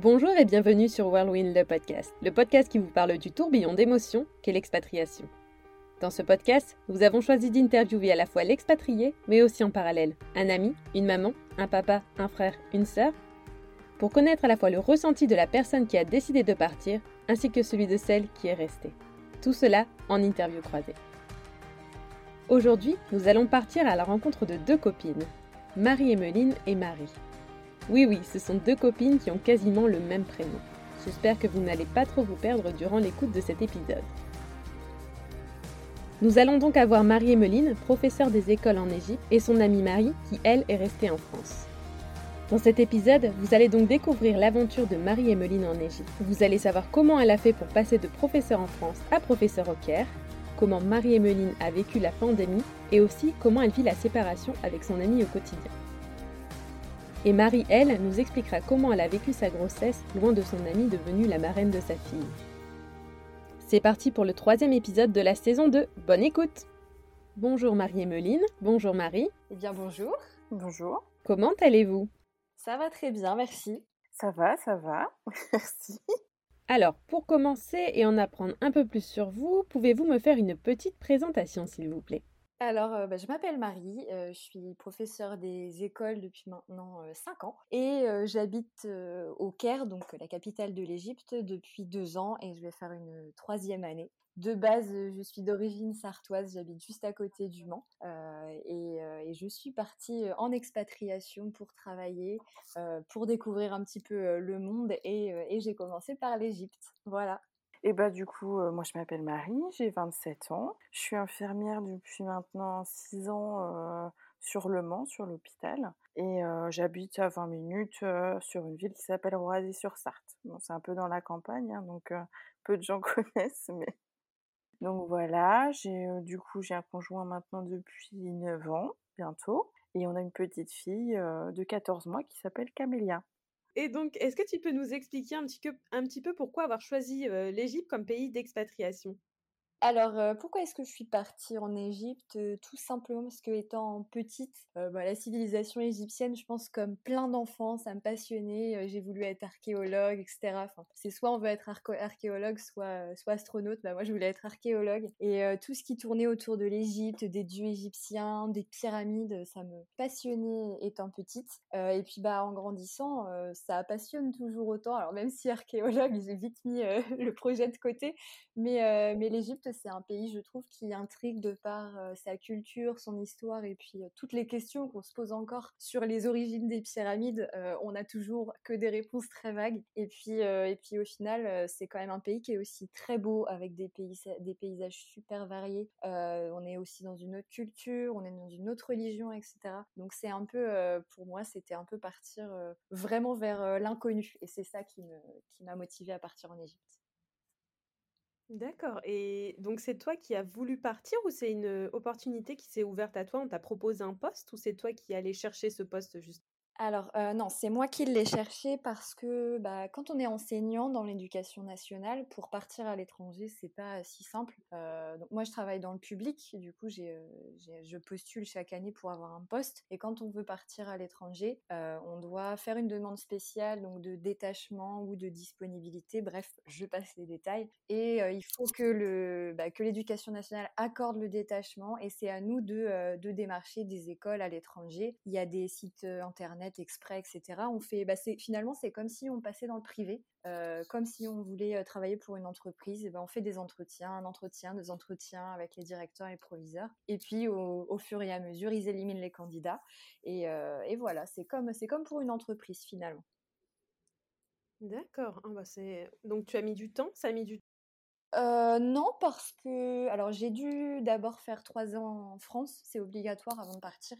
Bonjour et bienvenue sur Whirlwind le podcast, le podcast qui vous parle du tourbillon d'émotions qu'est l'expatriation. Dans ce podcast, nous avons choisi d'interviewer à la fois l'expatrié, mais aussi en parallèle un ami, une maman, un papa, un frère, une sœur, pour connaître à la fois le ressenti de la personne qui a décidé de partir, ainsi que celui de celle qui est restée. Tout cela en interview croisée. Aujourd'hui, nous allons partir à la rencontre de deux copines, Marie-Emeline et Marie. Oui, oui, ce sont deux copines qui ont quasiment le même prénom. J'espère que vous n'allez pas trop vous perdre durant l'écoute de cet épisode. Nous allons donc avoir Marie-Emeline, professeure des écoles en Égypte, et son amie Marie, qui elle est restée en France. Dans cet épisode, vous allez donc découvrir l'aventure de Marie-Emeline en Égypte. Vous allez savoir comment elle a fait pour passer de professeur en France à professeur au Caire, comment Marie-Emeline a vécu la pandémie et aussi comment elle vit la séparation avec son amie au quotidien. Et Marie, elle, nous expliquera comment elle a vécu sa grossesse loin de son amie devenue la marraine de sa fille. C'est parti pour le troisième épisode de la saison 2. Bonne écoute Bonjour Marie-Emeline, bonjour Marie. Eh bien bonjour. Bonjour. Comment allez-vous? Ça va très bien, merci. Ça va, ça va. Merci. Alors, pour commencer et en apprendre un peu plus sur vous, pouvez-vous me faire une petite présentation s'il vous plaît? Alors, euh, bah, je m'appelle Marie, euh, je suis professeure des écoles depuis maintenant 5 ans et euh, j'habite au Caire, donc la capitale de l'Égypte, depuis 2 ans et je vais faire une troisième année. De base, je suis d'origine sartoise, j'habite juste à côté du Mans et, je suis partie en expatriation pour travailler, pour découvrir un petit peu le monde et j'ai commencé par l'Égypte. Voilà. Et bah du coup, moi je m'appelle Marie, j'ai 27 ans. Je suis infirmière depuis maintenant 6 ans sur Le Mans, sur l'hôpital. Et j'habite à 20 minutes sur une ville qui s'appelle Roisy-sur-Sarthe. C'est un peu dans la campagne, hein, donc peu de gens connaissent, mais... Donc voilà, j'ai du coup j'ai un conjoint maintenant depuis 9 ans, bientôt. Et on a une petite fille de 14 mois qui s'appelle Camélia. Et donc, est-ce que tu peux nous expliquer un petit, peu, un petit peu pourquoi avoir choisi l'Égypte comme pays d'expatriation? Alors, euh, pourquoi est-ce que je suis partie en Égypte euh, Tout simplement parce que, étant petite, euh, bah, la civilisation égyptienne, je pense, comme plein d'enfants, ça me passionnait. j'ai voulu être archéologue, etc. C'est soit on veut être archéologue, soit, soit astronaute. Bah, moi, je voulais être archéologue. Et tout ce qui tournait autour de l'Égypte, des dieux égyptiens, des pyramides, ça me passionnait étant petite. et puis, bah, en grandissant, ça passionne toujours autant. Alors, même si archéologue, j'ai vite mis le projet de côté, mais, mais l'Égypte, c'est un pays, je trouve, qui intrigue de par sa culture, son histoire et puis toutes les questions qu'on se pose encore sur les origines des pyramides. on n'a toujours que des réponses très vagues. Et puis, et puis au final, c'est quand même un pays qui est aussi très beau avec des paysages super variés. on est aussi dans une autre culture, on est dans une autre religion, etc. Donc c'est un peu, pour moi, c'était un peu partir vraiment vers l'inconnu. Et c'est ça qui m'a qui motivée à partir en Égypte. D'accord et donc c'est toi qui as voulu partir ou c'est une, opportunité qui s'est ouverte à toi? On t'a proposé un poste ou c'est toi qui allais chercher ce poste juste alors, non, c'est moi qui l'ai cherché parce que, bah, quand on est enseignant dans l'éducation nationale, pour partir à l'étranger, c'est pas si simple. donc moi, je travaille dans le public, du coup, j'ai, je postule chaque année pour avoir un poste et quand on veut partir à l'étranger, on doit faire une demande spéciale, donc de détachement ou de disponibilité. Bref, je passe les détails et il faut bah, que l'éducation nationale accorde le détachement et c'est à nous de démarcher des écoles à l'étranger. Il y a des sites, internet exprès, etc. On fait, bah finalement, c'est comme si on passait dans le privé, euh, comme si on voulait euh, travailler pour une entreprise. Et ben, on fait des entretiens, un entretien, deux entretiens avec les directeurs et proviseurs. Et puis, au, fur et à mesure, ils éliminent les candidats. Et, euh, et voilà, c'est comme, c'est comme pour une entreprise finalement. D'accord. Ah bah. Donc tu as mis du temps, ça a mis du non, parce que alors j'ai dû d'abord faire trois ans en France, c'est obligatoire avant de partir.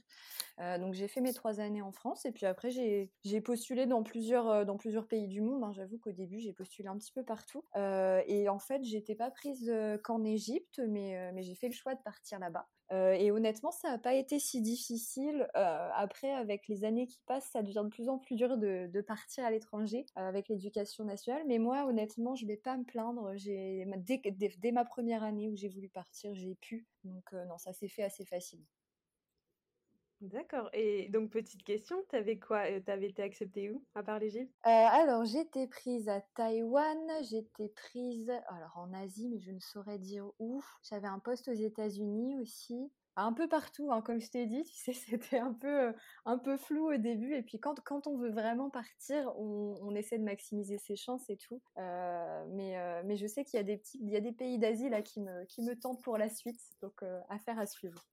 donc j'ai fait mes trois années en France et puis après j'ai postulé dans plusieurs, dans plusieurs pays du monde, hein. J'avoue qu'au début j'ai postulé un petit peu partout, et en fait j'étais pas prise, qu'en Égypte mais j'ai fait le choix de partir là-bas. Euh, et honnêtement, ça n'a pas été si difficile. Euh, après, avec les années qui passent, ça devient de plus en plus dur de, partir à l'étranger euh, avec l'éducation nationale. Mais moi, honnêtement, je ne vais pas me plaindre. Dès, dès, dès, ma première année où j'ai voulu partir, j'ai pu. Donc non, ça s'est fait assez facile. D'accord. Et donc, petite question, t'avais quoi? Euh, t'avais été acceptée où, à part l'Égypte? Euh, alors, j'étais prise à Taïwan, j'étais prise, alors en Asie, mais je ne saurais dire où. J'avais un poste aux États-Unis aussi. Un peu partout, hein, comme je t'ai dit, tu sais, c'était un peu, euh, un peu flou au début. Et puis quand, quand on veut vraiment partir, on, essaie de maximiser ses chances et tout. Euh, mais, mais je sais qu'il y a des petits, il y a des pays d'Asie qui me, qui me tentent pour la suite. Donc affaire à suivre.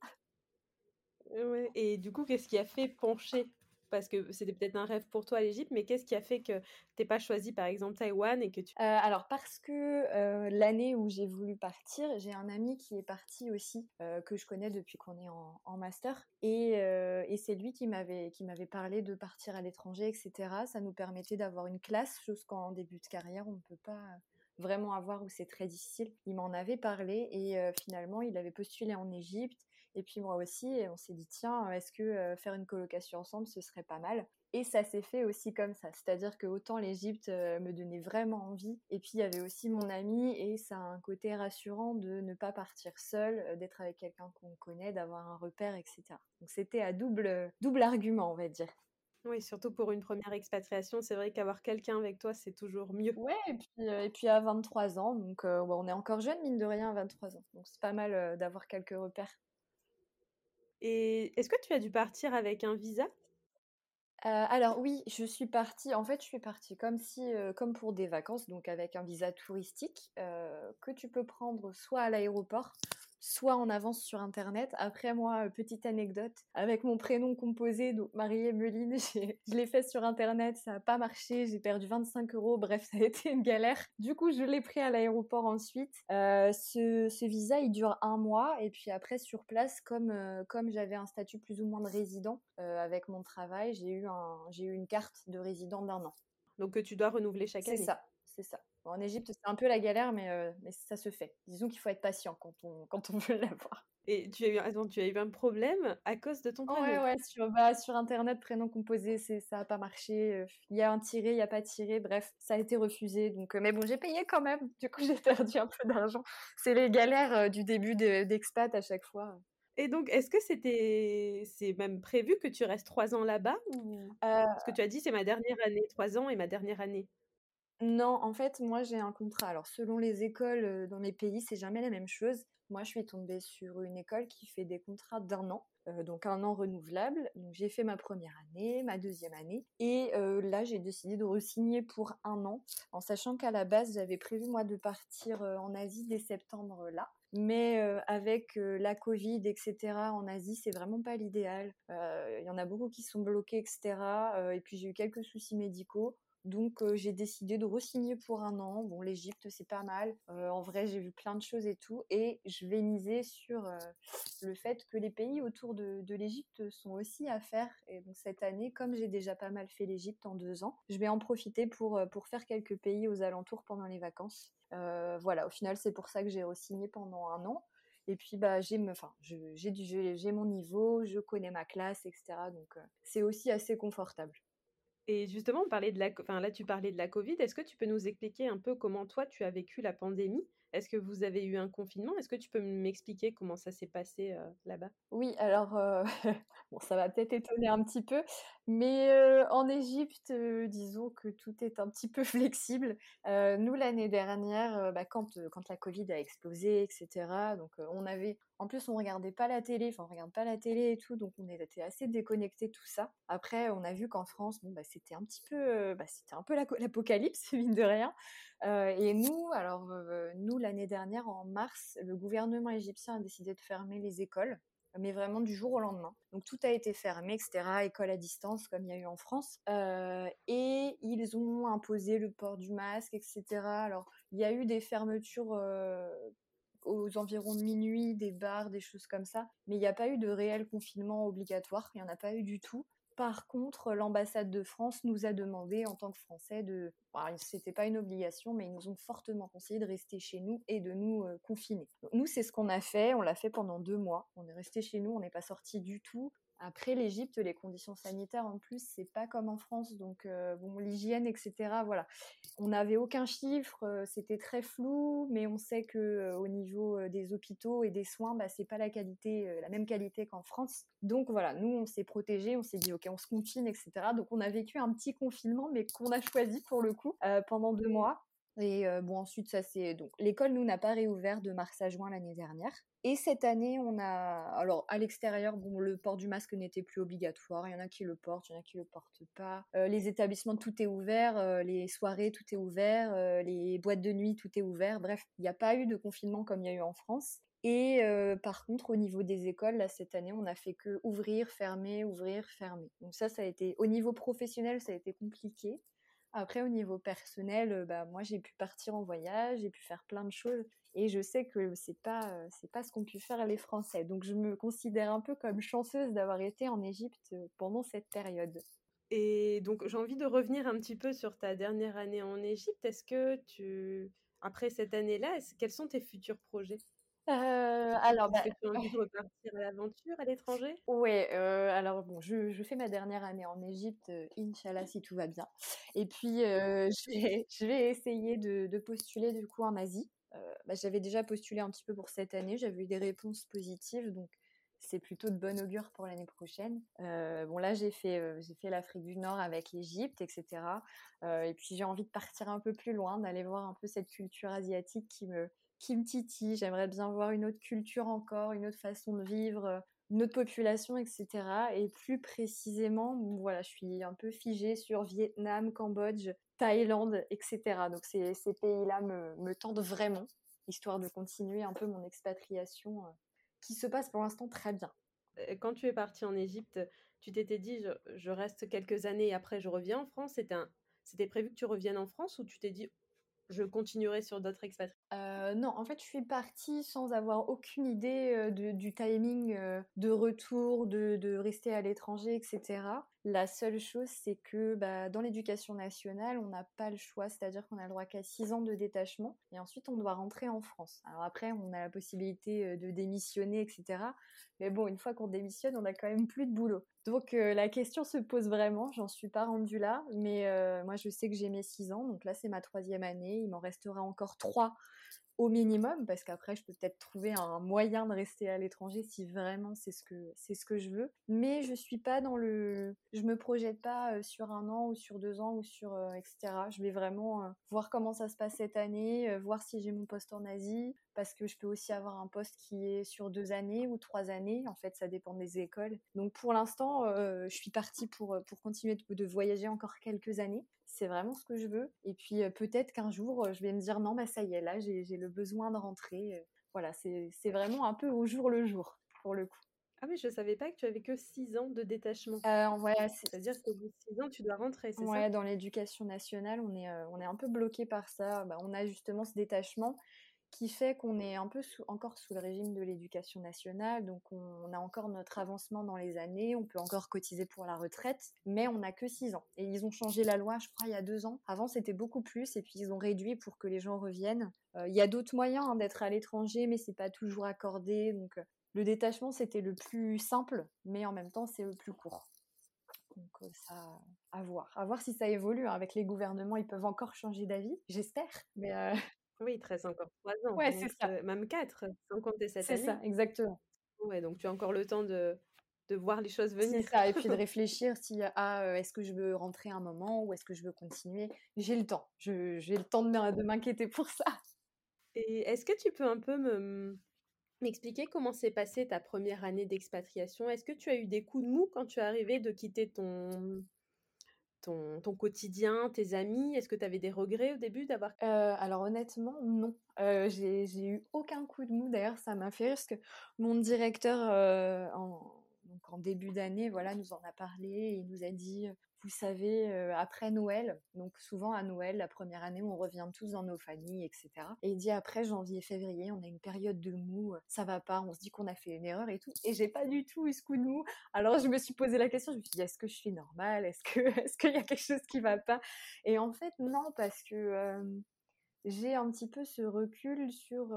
Ouais. Et du coup, qu'est-ce qui a fait pencher? Parce que c'était peut-être un rêve pour toi l'Égypte, mais qu'est-ce qui a fait que t'es pas choisi par exemple Taïwan et que tu... Euh, alors parce que euh, l'année où j'ai voulu partir, j'ai un ami qui est parti aussi, euh, que je connais depuis qu'on est en, en master, et, et c'est lui qui m'avait qui m'avait parlé de partir à l'étranger, etc. Ça nous permettait d'avoir une classe, chose qu'en début de carrière on ne peut pas vraiment avoir où c'est très difficile. Il m'en avait parlé et finalement il avait postulé en Égypte et puis moi aussi, on s'est dit, tiens, est-ce que euh, faire une colocation ensemble, ce serait pas mal? Et ça s'est fait aussi comme ça. C'est-à-dire que autant l'Égypte euh, me donnait vraiment envie, et puis il y avait aussi mon ami, et ça a un côté rassurant de ne pas partir seul, euh, d'être avec quelqu'un qu'on connaît, d'avoir un repère, etc. Donc c'était à double, double argument, on va dire. Oui, surtout pour une première expatriation, c'est vrai qu'avoir quelqu'un avec toi, c'est toujours mieux. Ouais, et puis, et puis à 23 ans, donc on est encore jeune, mine de rien, à 23 ans. Donc c'est pas mal d'avoir quelques repères. Est-ce que tu as dû partir avec un visa? Alors oui, je suis partie. En fait, je suis partie comme si, comme pour des vacances, donc avec un visa touristique que tu peux prendre soit à l'aéroport, soit en avance sur internet. Après moi, petite anecdote, avec mon prénom composé, donc Marie-Emeline, je l'ai fait sur internet, ça n'a pas marché, j'ai perdu 25 euros, bref, ça a été une galère. Du coup, je l'ai pris à l'aéroport ensuite. Euh, ce, ce, visa, il dure un mois, et puis après, sur place, comme, euh, comme j'avais un statut plus ou moins de résident euh, avec mon travail, j'ai eu, un, j'ai eu une carte de résident d'un an. Donc que tu dois renouveler chaque année C'est ça, c'est ça en Égypte, c'est un peu la galère, mais, euh, mais ça se fait. Disons qu'il faut être patient quand on, quand on veut l'avoir. Et tu as, eu, attends, tu as eu un problème à cause de ton prénom Ouais, ouais, sur, bah, sur Internet, prénom composé, ça n'a pas marché. Euh, il y a un tiré, il n'y a pas tiré. Bref, ça a été refusé. Donc, euh, mais bon, j'ai payé quand même. Du coup, j'ai perdu un peu d'argent. C'est les galères du début d'expat à chaque fois. Et donc, est-ce que c'était, c'est même prévu que tu restes trois ans là-bas ou... Parce que tu as dit, c'est ma dernière année, trois ans et ma dernière année. Non, en fait, moi j'ai un contrat. Alors selon les écoles dans les pays, c'est jamais la même chose. Moi, je suis tombée sur une école qui fait des contrats d'un an, donc un an renouvelable. Donc j'ai fait ma première année, ma deuxième année, et là j'ai décidé de re-signer pour un an, en sachant qu'à la base j'avais prévu moi de partir en Asie dès septembre là. Mais avec la Covid, etc., en Asie, c'est vraiment pas l'idéal. Il y en a beaucoup qui sont bloqués, etc. et puis j'ai eu quelques soucis médicaux. Donc j'ai décidé de re-signer pour un an. Bon, l'Égypte c'est pas mal. en vrai, j'ai vu plein de choses et tout, et je vais miser sur le fait que les pays autour de, l'Égypte sont aussi à faire. Et donc cette année, comme j'ai déjà pas mal fait l'Égypte en deux ans, je vais en profiter pour pour faire quelques pays aux alentours pendant les vacances. voilà, au final c'est pour ça que j'ai re-signé pendant un an. Et puis bah j'ai j'ai mon niveau, je connais ma classe, etc. Donc c'est aussi assez confortable. Et justement, on parlait de la, enfin là, tu parlais de la Covid. Est-ce que tu peux nous expliquer un peu comment toi tu as vécu la pandémie? Est-ce que vous avez eu un confinement? Est-ce que tu peux m'expliquer comment ça s'est passé euh, là-bas? Oui, alors euh, bon, ça va peut-être étonner un petit peu, mais euh, en Égypte, disons que tout est un petit peu flexible. nous, l'année dernière, bah, quand quand la Covid a explosé, etc. Donc on avait en plus, on regardait pas la télé, enfin on regarde pas la télé et tout, donc on était assez déconnecté tout ça. Après, on a vu qu'en France, bon bah c'était un petit peu, euh, bah, c'était un peu l'apocalypse mine de rien. Euh, et nous, alors euh, nous l'année dernière en mars, le gouvernement égyptien a décidé de fermer les écoles mais vraiment du jour au lendemain. Donc tout a été fermé, etc. École à distance, comme il y a eu en France. Et ils ont imposé le port du masque, etc. Alors il y a eu des fermetures aux environs de minuit, des bars, des choses comme ça. Mais il n'y a pas eu de réel confinement obligatoire, il n'y en a pas eu du tout. Par contre, l'ambassade de France nous a demandé, en tant que Français, de. Bah, c'était pas une obligation, mais ils nous ont fortement conseillé de rester chez nous et de nous confiner. nous, c'est ce qu'on a fait. On l'a fait pendant deux mois. On est resté chez nous, on n'est pas sorti du tout. Après, l'Égypte, les conditions sanitaires en plus, c'est pas comme en France, donc bon, l'hygiène, etc. Voilà, on n'avait aucun chiffre, c'était très flou, mais on sait que au niveau des hôpitaux et des soins, bah, c'est pas la qualité, la même qualité qu'en France. Donc voilà, nous, on s'est protégés, on s'est dit ok, on se confine, etc. Donc on a vécu un petit confinement, mais qu'on a choisi pour le coup pendant deux mois. Et bon, ensuite, ça c'est. Donc, l'école, nous, n'a pas réouvert de mars à juin l'année dernière. Et cette année, on a. Alors, à l'extérieur, bon, le port du masque n'était plus obligatoire. Il y en a qui le portent, il y en a qui le portent pas. les établissements, tout est ouvert. les soirées, tout est ouvert. les boîtes de nuit, tout est ouvert. Bref, il n'y a pas eu de confinement comme il y a eu en France. Et par contre, au niveau des écoles, là, cette année, on n'a fait que ouvrir, fermer, ouvrir, fermer. Donc ça, ça a été, au niveau professionnel, ça a été compliqué. Après, au niveau personnel, bah, moi, j'ai pu partir en voyage, j'ai pu faire plein de choses. Et je sais que c'est pas, c'est pas ce qu'ont pu faire les Français. Donc, je me considère un peu comme chanceuse d'avoir été en Égypte pendant cette période. Et donc, j'ai envie de revenir un petit peu sur ta dernière année en Égypte. Est-ce que tu, après cette année-là, quels sont tes futurs projets? Euh, alors, bah, tu as envie de repartir à l'aventure à l'étranger? Ouais, euh, alors bon, je, je, fais ma dernière année en Égypte, euh, Inch'Allah, si tout va bien. Et puis, euh, je, vais, je vais essayer de, de, postuler du coup en Asie. Bah, j'avais déjà postulé un petit peu pour cette année, j'avais eu des réponses positives, donc c'est plutôt de bon augure pour l'année prochaine. bon, là, j'ai fait, j'ai fait l'Afrique du Nord avec l'Égypte, etc. et puis, j'ai envie de partir un peu plus loin, d'aller voir un peu cette culture asiatique qui me qui me titille. J'aimerais bien voir une autre culture encore, une autre façon de vivre, euh, une autre population, etc. Et plus précisément, voilà, je suis un peu figée sur Vietnam, Cambodge, Thaïlande, etc. Donc ces, pays-là me, me, tentent vraiment, histoire de continuer un peu mon expatriation euh, qui se passe pour l'instant très bien. Quand tu es partie en Égypte, tu t'étais dit je, reste quelques années et après je reviens en France. C'était prévu que tu reviennes en France ou tu t'es dit je continuerai sur d'autres expatriés euh, Non, en fait, je suis partie sans avoir aucune idée euh, du timing euh, de retour, de, de rester à l'étranger, etc. La seule chose, c'est que bah, dans l'éducation nationale, on n'a pas le choix, c'est-à-dire qu'on a le droit qu'à 6 ans de détachement, et ensuite on doit rentrer en France. Alors après, on a la possibilité de démissionner, etc. Mais bon, une fois qu'on démissionne, on a quand même plus de boulot. Donc la question se pose vraiment, j'en suis pas rendue là, mais moi je sais que j'ai mes 6 ans, donc là c'est ma troisième année, il m'en restera encore 3 au minimum, parce qu'après, je peux peut-être trouver un moyen de rester à l'étranger si vraiment c'est ce que c'est ce que je veux. Mais je suis pas dans le, je me projette pas sur un an ou sur deux ans ou sur etc. Je vais vraiment voir comment ça se passe cette année, voir si j'ai mon poste en Asie, parce que je peux aussi avoir un poste qui est sur deux années ou trois années. En fait, ça dépend des écoles. Donc pour l'instant, je suis partie pour pour continuer de voyager encore quelques années c'est vraiment ce que je veux. Et puis peut-être qu'un jour, je vais me dire non, bah ça y est, là, j'ai le besoin de rentrer. Voilà, c'est vraiment un peu au jour le jour, pour le coup. Ah oui, je savais pas que tu avais que 6 ans de détachement. Euh, ouais, C'est-à-dire qu'au bout de 6 ans, tu dois rentrer, c'est ouais, dans l'éducation nationale, on est, on est un peu bloqué par ça. Bah, on a justement ce détachement qui fait qu'on est un peu encore sous le régime de l'éducation nationale, donc on, a encore notre avancement dans les années, on peut encore cotiser pour la retraite, mais on n'a que 6 ans. Et ils ont changé la loi, je crois, il y a deux ans. Avant, c'était beaucoup plus, et puis ils ont réduit pour que les gens reviennent. Euh, il y a d'autres moyens hein, d'être à l'étranger, mais c'est pas toujours accordé, donc euh, le détachement, c'était le plus simple, mais en même temps, c'est le plus court. Donc euh, ça, à voir. À voir si ça évolue. Hein. Avec les gouvernements, ils peuvent encore changer d'avis, j'espère. Mais oui, il te reste encore 3 ans. Ouais, c'est ça. même 4, sans compter cette année. C'est ça, exactement. Ouais, donc tu as encore le temps de, de voir les choses venir. C'est ça, et puis de réfléchir si ah, est-ce que je veux rentrer un moment ou est-ce que je veux continuer? J'ai le temps, j'ai le temps de m'inquiéter pour ça. Et est-ce que tu peux un peu me m'expliquer comment s'est passée ta première année d'expatriation? Est-ce que tu as eu des coups de mou quand tu es arrivé de quitter ton, ton, quotidien, tes amis? Est-ce que tu avais des regrets au début d'avoir... Euh, alors honnêtement, non. Euh, j'ai eu aucun coup de mou. D'ailleurs, ça m'a fait rire parce que mon directeur, euh, en, début d'année, voilà, nous en a parlé il nous a dit vous savez, après Noël, donc souvent à Noël, la première année, on revient tous dans nos familles, etc. Et il dit après janvier, février, on a une période de mou, ça va pas, on se dit qu'on a fait une erreur et tout. Et j'ai pas du tout eu ce coup de mou. Alors je me suis posé la question, je me suis dit est-ce que je suis normale? Est-ce que est-ce qu'il y a quelque chose qui va pas? Et en fait non, parce que j'ai un petit peu ce recul sur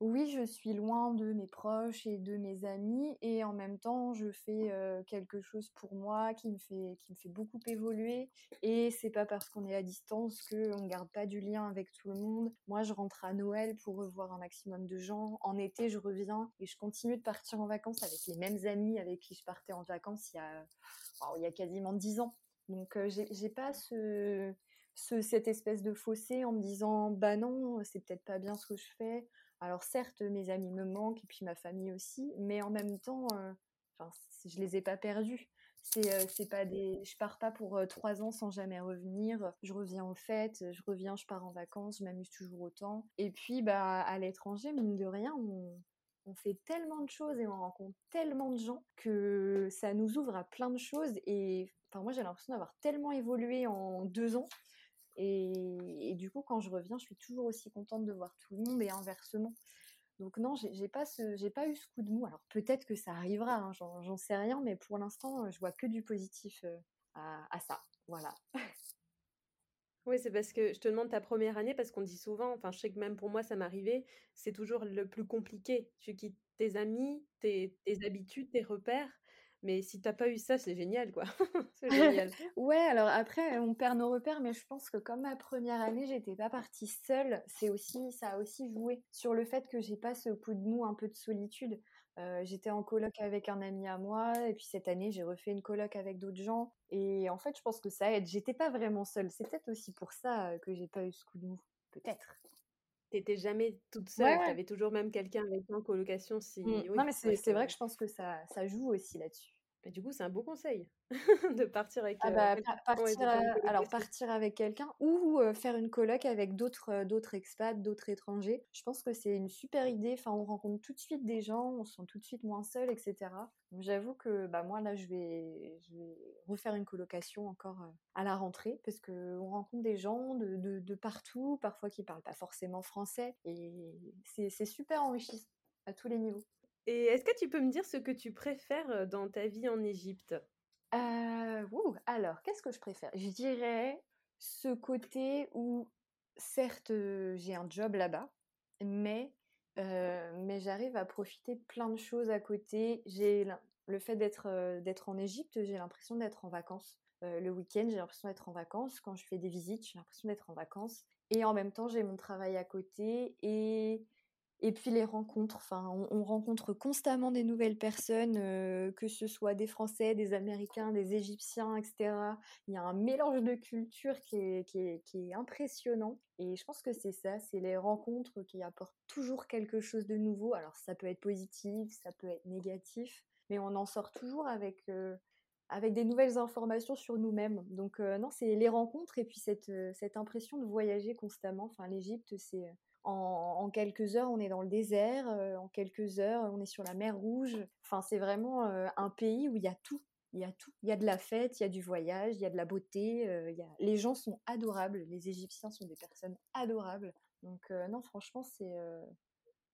oui, je suis loin de mes proches et de mes amis et en même temps, je fais quelque chose pour moi qui me fait qui me fait beaucoup évoluer et c'est pas parce qu'on est à distance qu'on garde pas du lien avec tout le monde. Moi, je rentre à Noël pour revoir un maximum de gens. En été, je reviens et je continue de partir en vacances avec les mêmes amis avec qui je partais en vacances il y a il y a quasiment dix ans. Donc j'ai pas ce, ce cette espèce de fossé en me disant bah non, c'est peut-être pas bien ce que je fais alors certes, mes amis me manquent et puis ma famille aussi, mais en même temps, euh, je les ai pas perdus. C'est, euh, pas des, je pars pas pour euh, trois ans sans jamais revenir. Je reviens aux fêtes, je reviens, je pars en vacances, je m'amuse toujours autant. Et puis, bah, à l'étranger, mine de rien, on, on fait tellement de choses et on rencontre tellement de gens que ça nous ouvre à plein de choses. Et enfin, moi, j'ai l'impression d'avoir tellement évolué en deux ans et, du coup, quand je reviens, je suis toujours aussi contente de voir tout le monde et inversement. Donc non, j'ai pas pas eu ce coup de mou. Alors peut-être que ça arrivera, hein, j'en sais rien, mais pour l'instant, je vois que du positif euh, à, ça. Voilà. Oui, c'est parce que je te demande ta première année parce qu'on dit souvent, enfin je sais que même pour moi ça m'arrivait, c'est toujours le plus compliqué. Tu quittes tes amis, tes habitudes, tes repères mais si t'as pas eu ça, c'est génial, quoi. c'est génial. ouais, alors après, on perd nos repères, mais je pense que comme ma première année, j'étais pas partie seule, c'est aussi, ça a aussi joué sur le fait que j'ai pas ce coup de mou, un peu de solitude. Euh, j'étais en coloc avec un ami à moi, et puis cette année, j'ai refait une coloc avec d'autres gens. Et en fait, je pense que ça aide. J'étais pas vraiment seule. C'est peut-être aussi pour ça que j'ai pas eu ce coup de mou. Peut-être. T'étais jamais toute seule, tu avais toujours même quelqu'un avec toi en colocation si mmh. Non mais c'est vrai que je pense que ça ça joue aussi là-dessus. Bah, du coup, c'est un beau conseil de partir avec. Ah bah, partir, alors partir avec quelqu'un ou faire une coloc avec d'autres d'autres expats, d'autres étrangers. Je pense que c'est une super idée. Enfin, on rencontre tout de suite des gens, on se sent tout de suite moins seul, etc. J'avoue que bah moi là, je vais je vais refaire une colocation encore à la rentrée parce que on rencontre des gens de, de, de partout, parfois qui parlent pas forcément français et c'est super enrichissant à tous les niveaux. Et est-ce que tu peux me dire ce que tu préfères dans ta vie en Égypte? Alors, qu'est-ce que je préfère? Je dirais ce côté où, certes, j'ai un job là-bas, mais, mais j'arrive à profiter plein de choses à côté. J'ai le fait d'être d'être en Égypte, j'ai l'impression d'être en vacances. le week-end, j'ai l'impression d'être en vacances. Quand je fais des visites, j'ai l'impression d'être en vacances. Et en même temps, j'ai mon travail à côté et et puis les rencontres, enfin, on, rencontre constamment des nouvelles personnes, euh, que ce soit des Français, des Américains, des Égyptiens, etc. Il y a un mélange de cultures qui est, impressionnant. Et je pense que c'est ça, c'est les rencontres qui apportent toujours quelque chose de nouveau. Alors ça peut être positif, ça peut être négatif, mais on en sort toujours avec... Euh, des nouvelles informations sur nous-mêmes. Donc euh, non, c'est les rencontres et puis cette, cette impression de voyager constamment. Enfin, l'Égypte, c'est en, quelques heures, on est dans le désert. Euh, en quelques heures, on est sur la mer Rouge. Enfin, c'est vraiment euh, un pays où il y a tout. Il y a tout. Il y a de la fête, il y a du voyage, il y a de la beauté. Euh, il y a... Les gens sont adorables. Les Égyptiens sont des personnes adorables. Donc non, franchement, c'est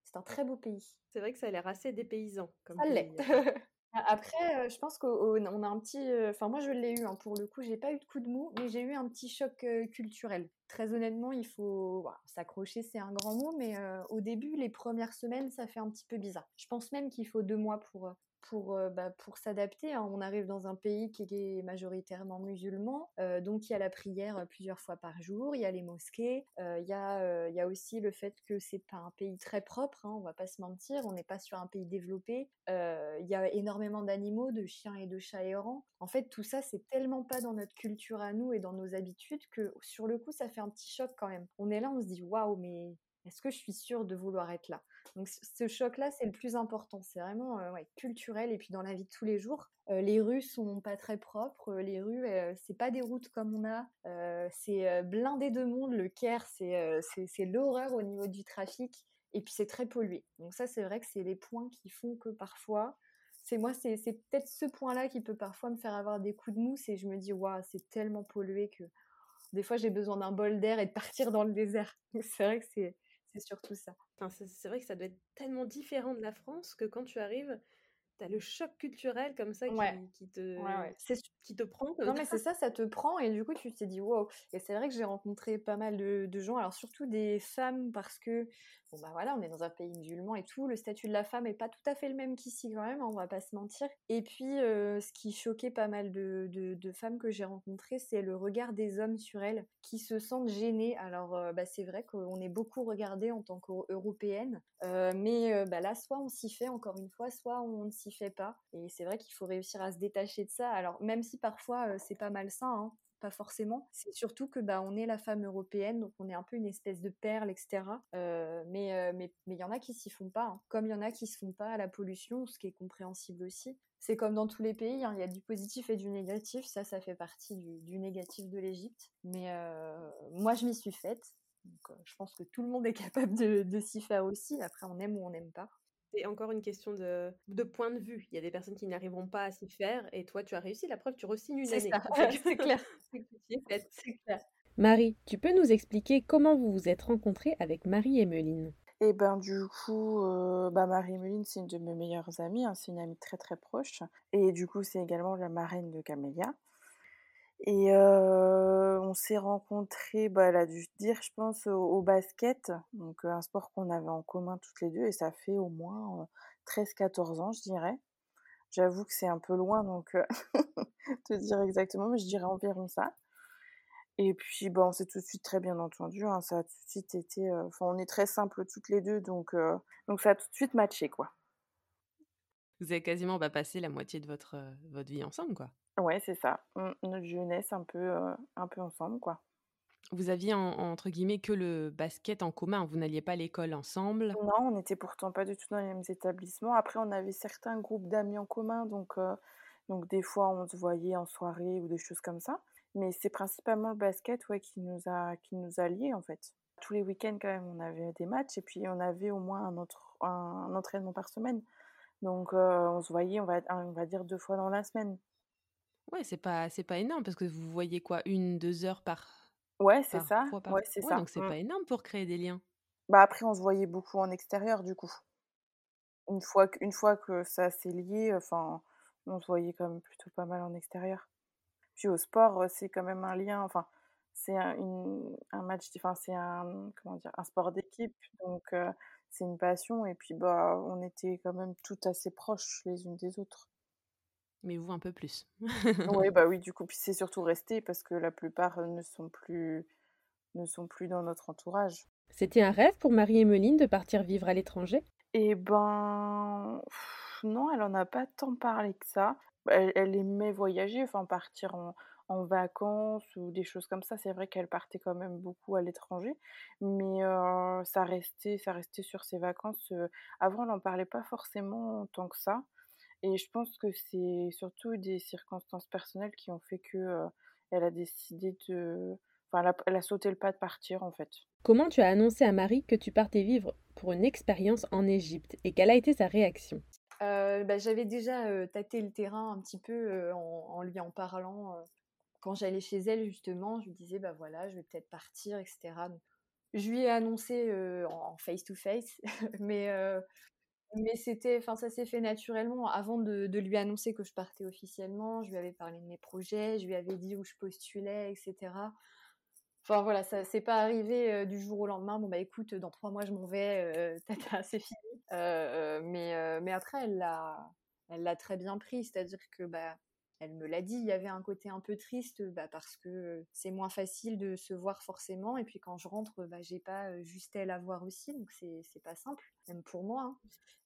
c'est un très beau pays. C'est vrai que ça a l'air assez dépaysant. Comme ça l'est. Après, je pense qu'on a un petit. Enfin, moi, je l'ai eu. Hein, pour le coup, j'ai pas eu de coup de mou, mais j'ai eu un petit choc culturel. Très honnêtement, il faut s'accrocher, c'est un grand mot, mais au début, les premières semaines, ça fait un petit peu bizarre. Je pense même qu'il faut deux mois pour pour, euh, bah, pour s'adapter. Hein. On arrive dans un pays qui est majoritairement musulman, euh, donc il y a la prière euh, plusieurs fois par jour, il y a les mosquées, il, y a, il y a aussi le fait que c'est pas un pays très propre, hein, on va pas se mentir, on n'est pas sur un pays développé, il y a énormément d'animaux, de chiens et de chats errants. En fait, tout ça, c'est tellement pas dans notre culture à nous et dans nos habitudes que sur le coup, ça fait un petit choc quand même. On est là, on se dit waouh, mais est-ce que je suis sûre de vouloir être là? Donc ce choc-là, c'est le plus important. C'est vraiment euh, culturel et puis dans la vie de tous les jours. Euh, les rues sont pas très propres. Euh, les rues, c'est pas des routes comme on a. c'est blindé de monde. Le Caire, c'est l'horreur au niveau du trafic. Et puis c'est très pollué. Donc ça, c'est vrai que c'est les points qui font que parfois, c'est moi, c'est peut-être ce point-là qui peut parfois me faire avoir des coups de mousse et je me dis, waouh, c'est tellement pollué que des fois j'ai besoin d'un bol d'air et de partir dans le désert. C'est vrai que c'est c'est surtout ça. Enfin, c'est vrai que ça doit être tellement différent de la France que quand tu arrives, T'as le choc culturel comme ça qui, Ouais. qui te, Ouais, ouais. Qui te prend Non, mais c'est ça, ça te prend et du coup, tu t'es dit wow. Et c'est vrai que j'ai rencontré pas mal de, de gens, alors surtout des femmes parce que, bon bah voilà, on est dans un pays musulman et tout, le statut de la femme est pas tout à fait le même qu'ici quand même, hein, on va pas se mentir. Et puis, euh, ce qui choquait pas mal de, de, de femmes que j'ai rencontrées, c'est le regard des hommes sur elles qui se sentent gênés. Alors, euh, bah, c'est vrai qu'on est beaucoup regardé en tant qu'européenne, euh, mais bah, là, soit on s'y fait encore une fois, soit on ne s'y fait pas. Et c'est vrai qu'il faut réussir à se détacher de ça. Alors, même si parfois c'est pas malsain, hein, pas forcément. C'est surtout que bah, on est la femme européenne, donc on est un peu une espèce de perle, etc. Mais mais, mais il y en a qui s'y font pas, hein. comme il y en a qui se font pas à la pollution, ce qui est compréhensible aussi. C'est comme dans tous les pays, hein, il y a du positif et du négatif. Ça, ça fait partie du, négatif de l'Égypte. Mais moi, je m'y suis faite. Donc, je pense que tout le monde est capable de s'y faire aussi. Après, on aime ou on n'aime pas. C'est encore une question de, de point de vue. Il y a des personnes qui n'arriveront pas à s'y faire et toi, tu as réussi. La preuve, tu re-signes une année. c'est clair. C'est clair. Marie, tu peux nous expliquer comment vous vous êtes rencontrée avec Marie-Emeline? Et ben du coup, euh, bah, Marie-Emeline, c'est une de mes meilleures amies, hein, c'est une amie très très proche. Et du coup, c'est également la marraine de Camélia. Et on s'est rencontrés, bah, elle a dû dire, je pense, au, basket, donc un sport qu'on avait en commun toutes les deux, et ça fait au moins euh, 13-14 ans, je dirais. J'avoue que c'est un peu loin, donc te dire exactement, mais je dirais environ ça. Et puis, bah, on s'est tout de suite très bien entendu. Hein, ça a tout de suite été. Enfin, on est très simples toutes les deux, donc, donc ça a tout de suite matché, quoi. Vous avez quasiment passé la moitié de votre, votre vie ensemble, quoi. Ouais, c'est ça. On, notre jeunesse un peu, euh, un peu ensemble, quoi. Vous aviez en, entre guillemets que le basket en commun. Vous n'alliez pas à l'école ensemble? Non, on n'était pourtant pas du tout dans les mêmes établissements. Après, on avait certains groupes d'amis en commun, donc, euh, donc des fois on se voyait en soirée ou des choses comme ça. Mais c'est principalement le basket ouais, qui, nous a, qui nous a liés en fait. Tous les week-ends quand même on avait des matchs et puis on avait au moins un, autre, un, un entraînement par semaine. Donc euh, on se voyait on va, on va dire deux fois dans la semaine. Ouais, c'est pas, c'est pas énorme parce que vous voyez quoi, une, deux heures par. Ouais, c'est par ça. fois par- Ouais, c'est Ouais, ça. Donc c'est Mm. pas énorme pour créer des liens. Bah après on se voyait beaucoup en extérieur du coup. Une fois que, une fois que ça s'est lié, enfin on se voyait quand même plutôt pas mal en extérieur. Puis au sport, euh, c'est quand même un lien, enfin, c'est un, une- un match, enfin, c'est un, comment dire, un sport d'équipe, donc euh, c'est une passion, et puis bah, on était quand même toutes assez proches les unes des autres. Mais vous un peu plus. Oui, bah oui, du coup, puis c'est surtout resté parce que la plupart euh, ne sont plus, ne sont plus dans notre entourage. C'était un rêve pour Marie-Emeline de partir vivre à l'étranger? Et ben, pff, non, elle en a pas tant parlé que ça. Elle, elle aimait voyager, enfin partir en, en vacances ou des choses comme ça. C'est vrai qu'elle partait quand même beaucoup à l'étranger, mais euh, ça restait, ça restait sur ses vacances. Euh, Avant, elle n'en parlait pas forcément tant que ça. Et je pense que c'est surtout des circonstances personnelles qui ont fait que euh, elle a décidé de, enfin, elle a, elle a sauté le pas de partir en fait. Comment tu as annoncé à Marie que tu partais vivre pour une expérience en Égypte et quelle a été sa réaction? Euh, bah, j'avais déjà euh, tâté le terrain un petit peu euh, en, en lui en parlant. euh, quand j'allais chez elle, justement, je lui disais, bah voilà, je vais peut-être partir, etc. Donc, je lui ai annoncé euh, en face-to-face, mais, euh, mais c'était, enfin, ça s'est fait naturellement. Avant de, lui annoncer que je partais officiellement, je lui avais parlé de mes projets, je lui avais dit où je postulais, etc. Enfin voilà, ça c'est pas arrivé euh, du jour au lendemain. Bon bah écoute, dans trois mois je m'en vais, euh, tata, c'est fini. Euh, mais euh, mais après elle l'a, elle l'a très bien pris, c'est-à-dire que bah elle me l'a dit, il y avait un côté un peu triste bah, parce que c'est moins facile de se voir forcément. Et puis quand je rentre, bah, j'ai pas euh, juste elle à voir aussi, donc c'est pas simple, même pour moi. hein.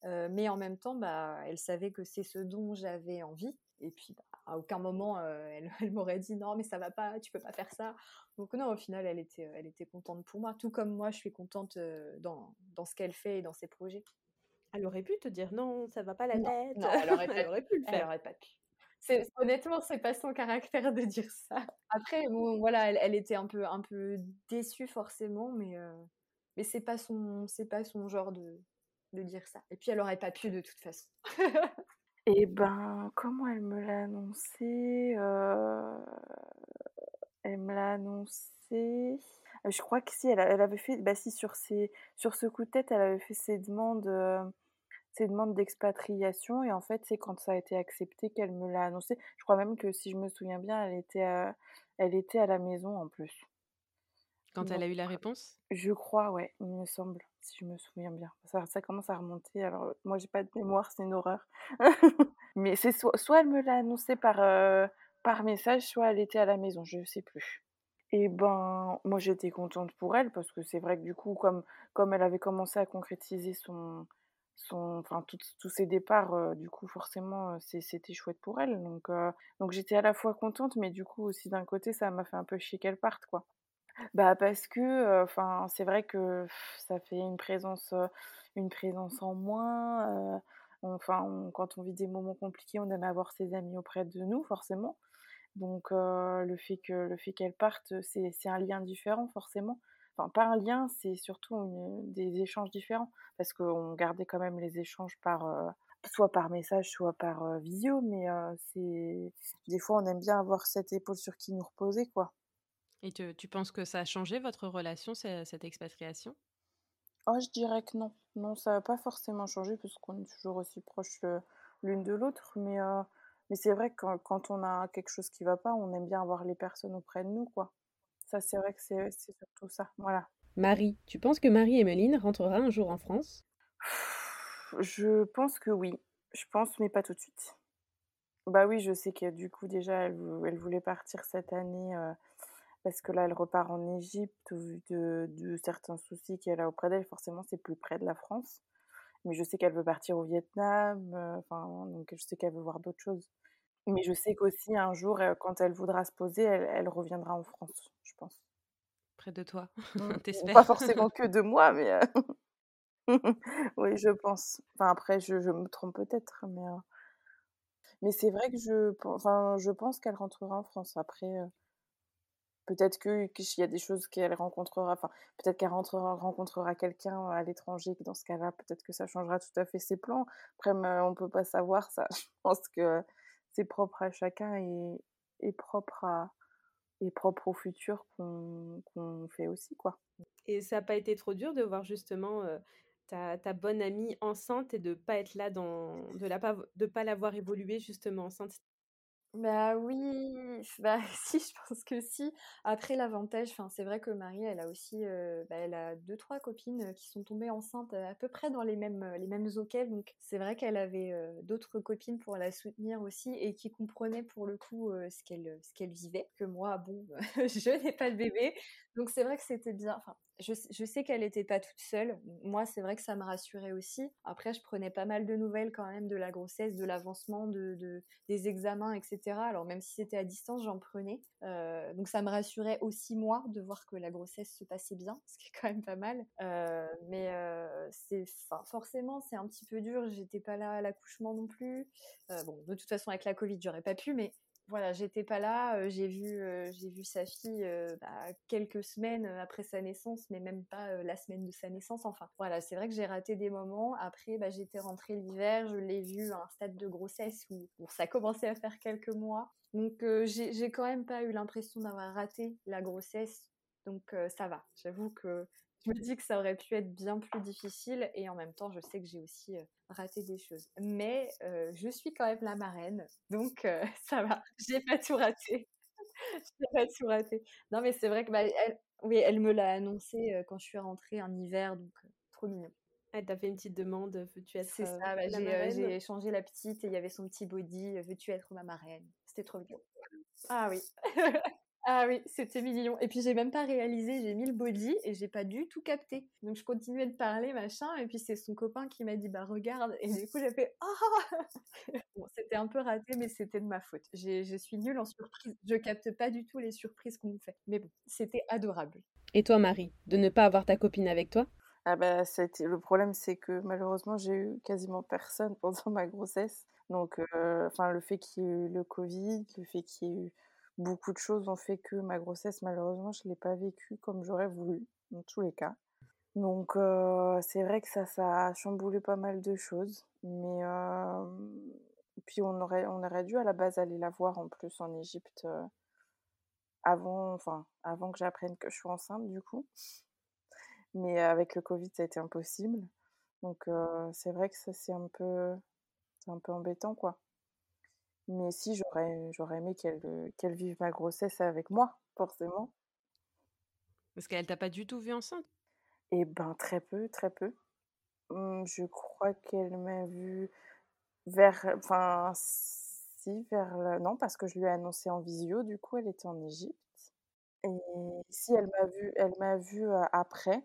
Euh, mais en même temps, bah, elle savait que c'est ce dont j'avais envie. Et puis, bah, à aucun moment, euh, elle, elle m'aurait dit non, mais ça va pas, tu peux pas faire ça. Donc non, au final, elle était, elle était contente pour moi, tout comme moi, je suis contente euh, dans, dans ce qu'elle fait et dans ses projets. Elle aurait pu te dire non, ça va pas la tête. non, elle aurait pas elle aurait pu le Elle faire. aurait pas pu. C'est, honnêtement, c'est pas son caractère de dire ça. Après, bon, voilà, elle, elle était un peu, un peu déçue forcément, mais, euh, mais c'est pas son, c'est pas son genre de, de dire ça. Et puis, elle aurait pas pu de toute façon. Et ben, comment elle me l'a annoncé euh, Elle me l'a annoncé. euh, Je crois que si, elle, elle avait fait. Bah, si, sur, ses, sur ce coup de tête, elle avait fait ses demandes euh, ses demandes d'expatriation et en fait, c'est quand ça a été accepté qu'elle me l'a annoncé. Je crois même que si je me souviens bien, elle était à, elle était à la maison en plus. Quand elle a eu la réponse? Je crois, ouais, il me semble, si je me souviens bien. Ça, ça commence à remonter. Alors, moi, j'ai pas de mémoire, c'est une horreur. Mais c'est soit, soit elle me l'a annoncé par, euh, par message, soit elle était à la maison, je sais plus. Et ben, moi, j'étais contente pour elle parce que c'est vrai que du coup, comme, comme elle avait commencé à concrétiser son, son, enfin, tous ses départs, euh, du coup, forcément, euh, c'était chouette pour elle. Donc, donc j'étais à la fois contente, mais du coup, aussi d'un côté, ça m'a fait un peu chier qu'elle parte, quoi. Bah, parce que, enfin, c'est vrai que ça fait une présence, une présence en moins, enfin, quand on vit des moments compliqués, on aime avoir ses amis auprès de nous forcément. Donc le fait que le fait qu'elle parte, c'est un lien différent forcément. Enfin, pas un lien, c'est surtout des échanges différents parce qu'on gardait quand même les échanges par, soit par message, soit par, visio, mais c'est des fois, on aime bien avoir cette épaule sur qui nous reposer, quoi. Et tu penses que ça a changé votre relation, cette expatriation? Oh, je dirais que non. Non, ça n'a pas forcément changé puisqu'on est toujours aussi proches l'une de l'autre. Mais, mais c'est vrai que quand, on a quelque chose qui ne va pas, on aime bien avoir les personnes auprès de nous, quoi. Ça, c'est vrai que c'est surtout ça. Voilà. Marie, tu penses que Marie-Emeline rentrera un jour en France? Je pense que oui. Je pense, mais pas tout de suite. Bah oui, je sais que du coup, déjà, elle, elle voulait partir cette année parce que là, elle repart en Égypte, au vu de, certains soucis qu'elle a auprès d'elle. Forcément, c'est plus près de la France. Mais je sais qu'elle veut partir au Vietnam, euh, enfin, donc je sais qu'elle veut voir d'autres choses. Mais je sais qu'aussi, un jour, euh, quand elle voudra se poser, elle, reviendra en France, je pense. Près de toi, mmh. t'espères Pas forcément que de moi, mais... Euh, oui, je pense. Enfin, après, je, me trompe peut-être, mais... Mais c'est vrai que je, enfin, je pense qu'elle rentrera en France. Après, Peut-être qu'il y a des choses qu'elle rencontrera, enfin, peut-être qu'elle rencontrera quelqu'un à l'étranger, que dans ce cas-là, peut-être que ça changera tout à fait ses plans. Après, on ne peut pas savoir ça. Je pense que c'est propre à chacun et, et propre et propre au futur qu'on fait aussi, quoi. Et ça n'a pas été trop dur de voir justement ta, ta, bonne amie enceinte et de pas être là dans, de la pas, de pas l'avoir évolué justement enceinte? Bah oui, bah si, je pense que si. Après l'avantage, c'est vrai que Marie, elle a aussi, bah, elle a deux trois copines qui sont tombées enceintes à peu près dans les mêmes les mêmes donc c'est vrai qu'elle avait d'autres copines pour la soutenir aussi et qui comprenaient pour le coup ce qu'elle ce qu'elle vivait. Que moi, bon, je n'ai pas de bébé, donc c'est vrai que c'était bien. Enfin, je, je sais qu'elle n'était pas toute seule. Moi, c'est vrai que ça me rassurait aussi. Après, je prenais pas mal de nouvelles quand même de la grossesse, de l'avancement, de, de, des examens, etc. Alors même si c'était à distance, j'en prenais. Euh, donc ça me rassurait aussi moi de voir que la grossesse se passait bien, ce qui est quand même pas mal. Euh, mais euh, c'est, forcément, c'est un petit peu dur. J'étais pas là à l'accouchement non plus. bon, de toute façon, avec la Covid, j'aurais pas pu, mais voilà, j'étais pas là. j'ai vu, j'ai vu sa fille bah, quelques semaines après sa naissance, mais même pas la semaine de sa naissance. Enfin, voilà, c'est vrai que j'ai raté des moments. Après, bah, j'étais rentrée l'hiver, je l'ai vu à un stade de grossesse où, ça commençait à faire quelques mois. Donc, j'ai quand même pas eu l'impression d'avoir raté la grossesse. Donc, ça va. J'avoue que je me dis que ça aurait pu être bien plus difficile et en même temps, je sais que j'ai aussi raté des choses. Mais je suis quand même la marraine, donc ça va. J'ai pas tout raté. J'ai pas tout raté. Non, mais c'est vrai que bah, elle, oui, elle me l'a annoncé quand je suis rentrée en hiver, donc trop mignon. Elle t'a fait une petite demande, veux-tu être C'est ça, bah, j'ai changé la petite et il y avait son petit body, veux-tu être ma marraine? C'était trop mignon. Ah oui. Ah oui, c'était mignon. Et puis j'ai même pas réalisé, j'ai mis le body et j'ai pas du tout capté. Donc je continuais de parler, machin, et puis c'est son copain qui m'a dit bah regarde, et du coup j'ai fait ah bon, c'était un peu raté, mais c'était de ma faute. Je suis nulle en surprise. Je capte pas du tout les surprises qu'on me fait. Mais bon, c'était adorable. Et toi, Marie, de ne pas avoir ta copine avec toi? Ah bah, le problème, c'est que malheureusement, j'ai eu quasiment personne pendant ma grossesse. Donc, euh, enfin, le fait qu'il y ait eu le Covid, le fait qu'il y ait eu beaucoup de choses ont fait que ma grossesse, malheureusement, je ne l'ai pas vécue comme j'aurais voulu, dans tous les cas. Donc, c'est vrai que ça, ça a chamboulé pas mal de choses. Mais puis, on aurait, on aurait dû à la base aller la voir en plus en Égypte avant, enfin, avant que j'apprenne que je suis enceinte, du coup. Mais avec le Covid, ça a été impossible. Donc c'est vrai que ça c'est un peu c'est un peu embêtant quoi. Mais si j'aurais j'aurais aimé qu'elle qu'elle vive ma grossesse avec moi, forcément. Parce qu'elle t'a pas du tout vue enceinte? Et ben très peu, très peu. Mmh, je crois qu'elle m'a vue vers enfin si vers non parce que je lui ai annoncé en visio, du coup elle était en Égypte. Et si elle m'a vue elle m'a vue, après.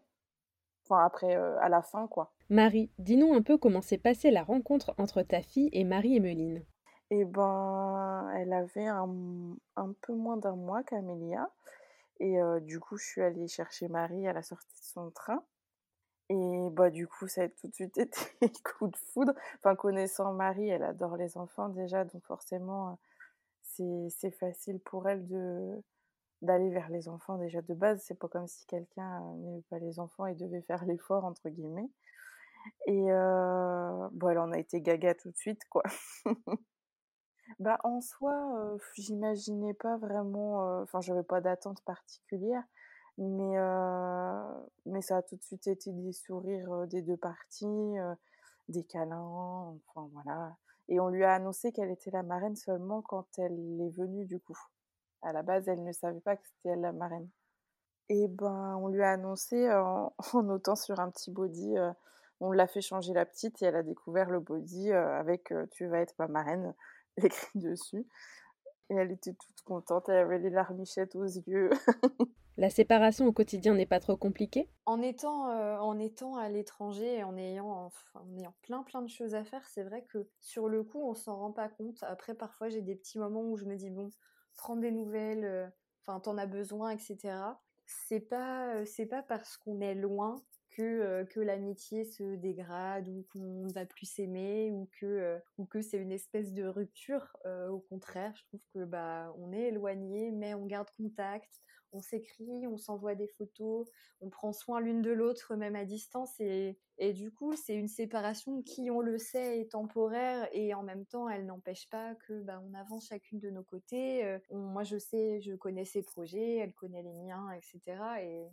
Enfin après, à la fin quoi. Marie, dis-nous un peu comment s'est passée la rencontre entre ta fille et Marie-Emeline? Et ben, elle avait un un peu moins d'un mois qu'Amélia et du coup, je suis allée chercher Marie à la sortie de son train et bah, du coup, ça a tout de suite été coup de foudre. Enfin, connaissant Marie, elle adore les enfants déjà, donc forcément, c'est facile pour elle d'aller vers les enfants déjà de base. C'est pas comme si quelqu'un n'aimait pas les enfants et devait faire «l'effort» entre guillemets. Et bon, elle en a été gaga tout de suite, quoi. Bah, en soi, j'imaginais pas vraiment, enfin, j'avais pas d'attente particulière, mais mais ça a tout de suite été des sourires, des 2 parties, des câlins, enfin voilà. Et on lui a annoncé qu'elle était la marraine seulement quand elle est venue du coup. À la base, elle ne savait pas que c'était elle la marraine. Et ben, on lui a annoncé en en notant sur un petit body, on l'a fait changer la petite et elle a découvert le body, avec, «Tu vas être ma marraine» écrit dessus. Et elle était toute contente, elle avait les larmichettes aux yeux. La séparation au quotidien n'est pas trop compliquée? En étant, en étant à l'étranger et en ayant, en ayant plein plein de choses à faire, c'est vrai que sur le coup, on s'en rend pas compte. Après, parfois, j'ai des petits moments où je me dis, bon, prends des nouvelles, enfin, t'en as besoin, etc. C'est pas, c'est pas parce qu'on est loin que, que l'amitié se dégrade ou qu'on ne va plus s'aimer ou que, ou que c'est une espèce de rupture. au contraire, je trouve que bah on est éloigné, mais on garde contact, on s'écrit, on s'envoie des photos, on prend soin l'une de l'autre même à distance et, et du coup c'est une séparation qui on le sait est temporaire et en même temps elle n'empêche pas que bah, on avance chacune de nos côtés. moi je sais, je connais ses projets, elle connaît les miens, etc. Et,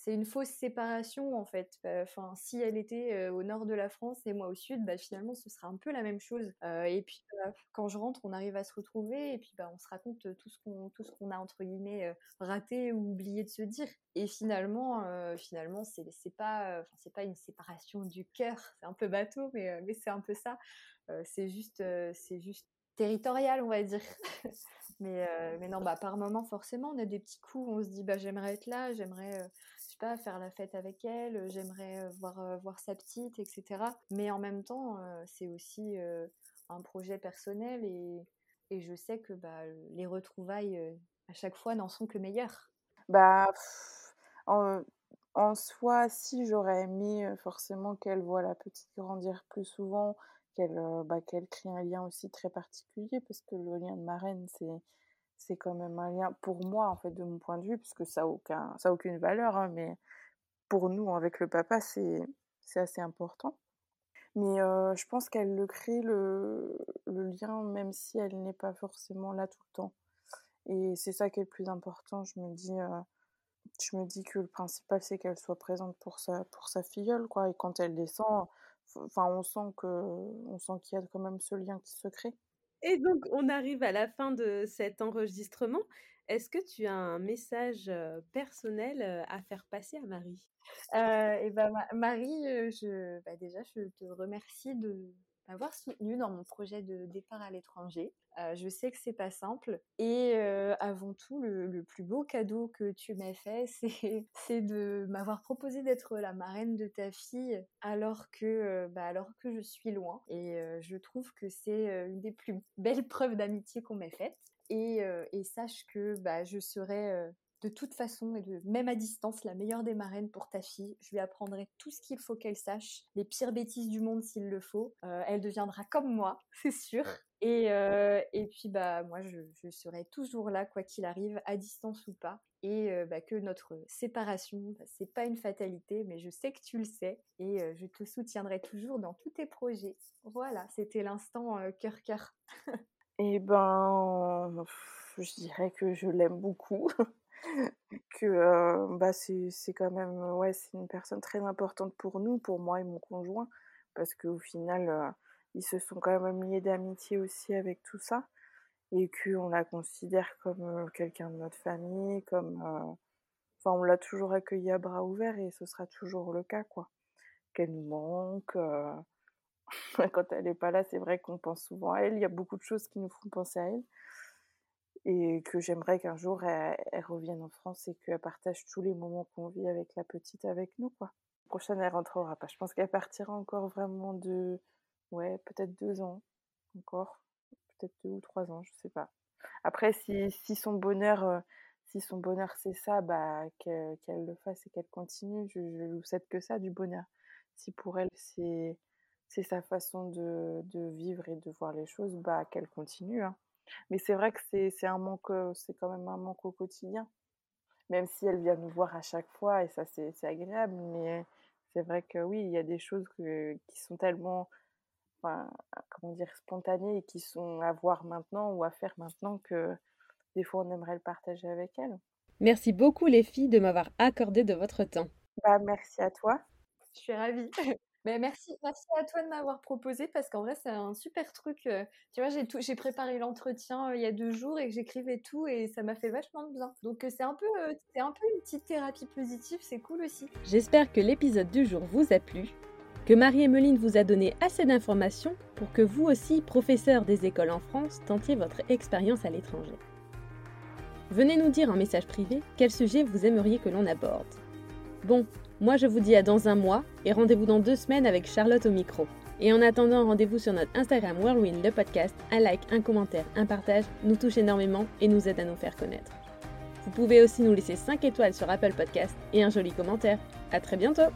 c'est une fausse séparation en fait. Enfin, si elle était au nord de la France et moi au sud, bah, finalement ce sera un peu la même chose. et puis bah, quand je rentre, on arrive à se retrouver et puis bah, on se raconte tout ce qu'on a entre guillemets raté ou oublié de se dire. Et finalement, finalement c'est pas une séparation du cœur. C'est un peu bateau, mais c'est un peu ça. c'est juste territorial, on va dire. mais, non, bah, par moment, forcément, on a des petits coups où on se dit, bah, j'aimerais être là, j'aimerais, pas, faire la fête avec elle, j'aimerais voir, voir sa petite, etc. Mais en même temps, c'est aussi un projet personnel et, et, je sais que bah, les retrouvailles à chaque fois n'en sont que meilleures. Bah, en, en, soi, si j'aurais aimé forcément qu'elle voit la petite grandir plus souvent, qu'elle bah, qu'elle crée un lien aussi très particulier, parce que le lien de marraine, c'est c'est quand même un lien pour moi en fait de mon point de vue puisque ça a aucun ça a aucune valeur hein, mais pour nous avec le papa c'est c'est assez important. Mais je pense qu'elle le crée le, le lien même si elle n'est pas forcément là tout le temps. Et c'est ça qui est le plus important je me dis je me dis que le principal c'est qu'elle soit présente pour sa pour sa filleule quoi. Et quand elle descend enfin on sent que on sent qu'il y a quand même ce lien qui se crée et donc, on arrive à la fin de cet enregistrement. Est-ce que tu as un message personnel à faire passer à Marie? Et ben, Marie, je, bah, déjà, je te remercie de m'avoir soutenue dans mon projet de départ à l'étranger. je sais que c'est pas simple. Et avant tout, le, plus beau cadeau que tu m'as fait, c'est de m'avoir proposé d'être la marraine de ta fille alors que, bah, alors que je suis loin. Et je trouve que c'est une des plus belles preuves d'amitié qu'on m'ait faites. Et, et, sache que bah, je serai de toute façon, et de, même à distance, la meilleure des marraines pour ta fille. Je lui apprendrai tout ce qu'il faut qu'elle sache, les pires bêtises du monde s'il le faut. Euh, elle deviendra comme moi, c'est sûr. Et, euh, et puis, bah, moi, je, je, serai toujours là, quoi qu'il arrive, à distance ou pas. Et euh, bah, que notre séparation, bah, c'est pas une fatalité, mais je sais que tu le sais. Et je te soutiendrai toujours dans tous tes projets. Voilà, c'était l'instant cœur-cœur. eh ben, je dirais que je l'aime beaucoup. que bah, c'est quand même ouais, c'est une personne très importante pour nous, pour moi et mon conjoint, parce qu'au final, ils se sont quand même liés d'amitié aussi avec tout ça, et qu'on la considère comme quelqu'un de notre famille, comme... Enfin, on l'a toujours accueillie à bras ouverts et ce sera toujours le cas, quoi. Qu'elle nous manque. Quand elle n'est pas là, c'est vrai qu'on pense souvent à elle. Il y a beaucoup de choses qui nous font penser à elle et que j'aimerais qu'un jour elle, revienne en France et qu'elle partage tous les moments qu'on vit avec la petite avec nous quoi. La prochaine elle rentrera pas. Je pense qu'elle partira encore vraiment de ouais peut-être deux ans encore, peut-être deux ou trois ans, je sais pas. Après si, si son bonheur euh, si son bonheur c'est ça, bah qu'elle le fasse et qu'elle continue. Je, je vous souhaite que ça du bonheur. Si pour elle c'est c'est sa façon de, de, vivre et de voir les choses, bah qu'elle continue. Hein. Mais c'est vrai que c'est un manque, c'est quand même un manque au quotidien. Même si elle vient nous voir à chaque fois et ça c'est agréable, mais c'est vrai que oui, il y a des choses qui sont tellement, enfin, comment dire, spontanées et qui sont à voir maintenant ou à faire maintenant que des fois on aimerait le partager avec elle. Merci beaucoup les filles de m'avoir accordé de votre temps. Bah, merci à toi. Je suis ravie. Mais merci, merci à toi de m'avoir proposé parce qu'en vrai, c'est un super truc. tu vois, j'ai, j'ai préparé l'entretien il y a deux jours et j'écrivais tout et ça m'a fait vachement de bien. Donc, c'est un, peu, c'est un peu une petite thérapie positive, c'est cool aussi. J'espère que l'épisode du jour vous a plu, que Marie-Emeline vous a donné assez d'informations pour que vous aussi, professeur des écoles en France, tentiez votre expérience à l'étranger. Venez nous dire en message privé quel sujet vous aimeriez que l'on aborde. Bon, moi, je vous dis à dans un mois et rendez-vous dans deux semaines avec Charlotte au micro. Et en attendant, rendez-vous sur notre Instagram Whirlwind le podcast. Un like, un commentaire, un partage nous touche énormément et nous aide à nous faire connaître. Vous pouvez aussi nous laisser 5 étoiles sur Apple Podcast et un joli commentaire. À très bientôt!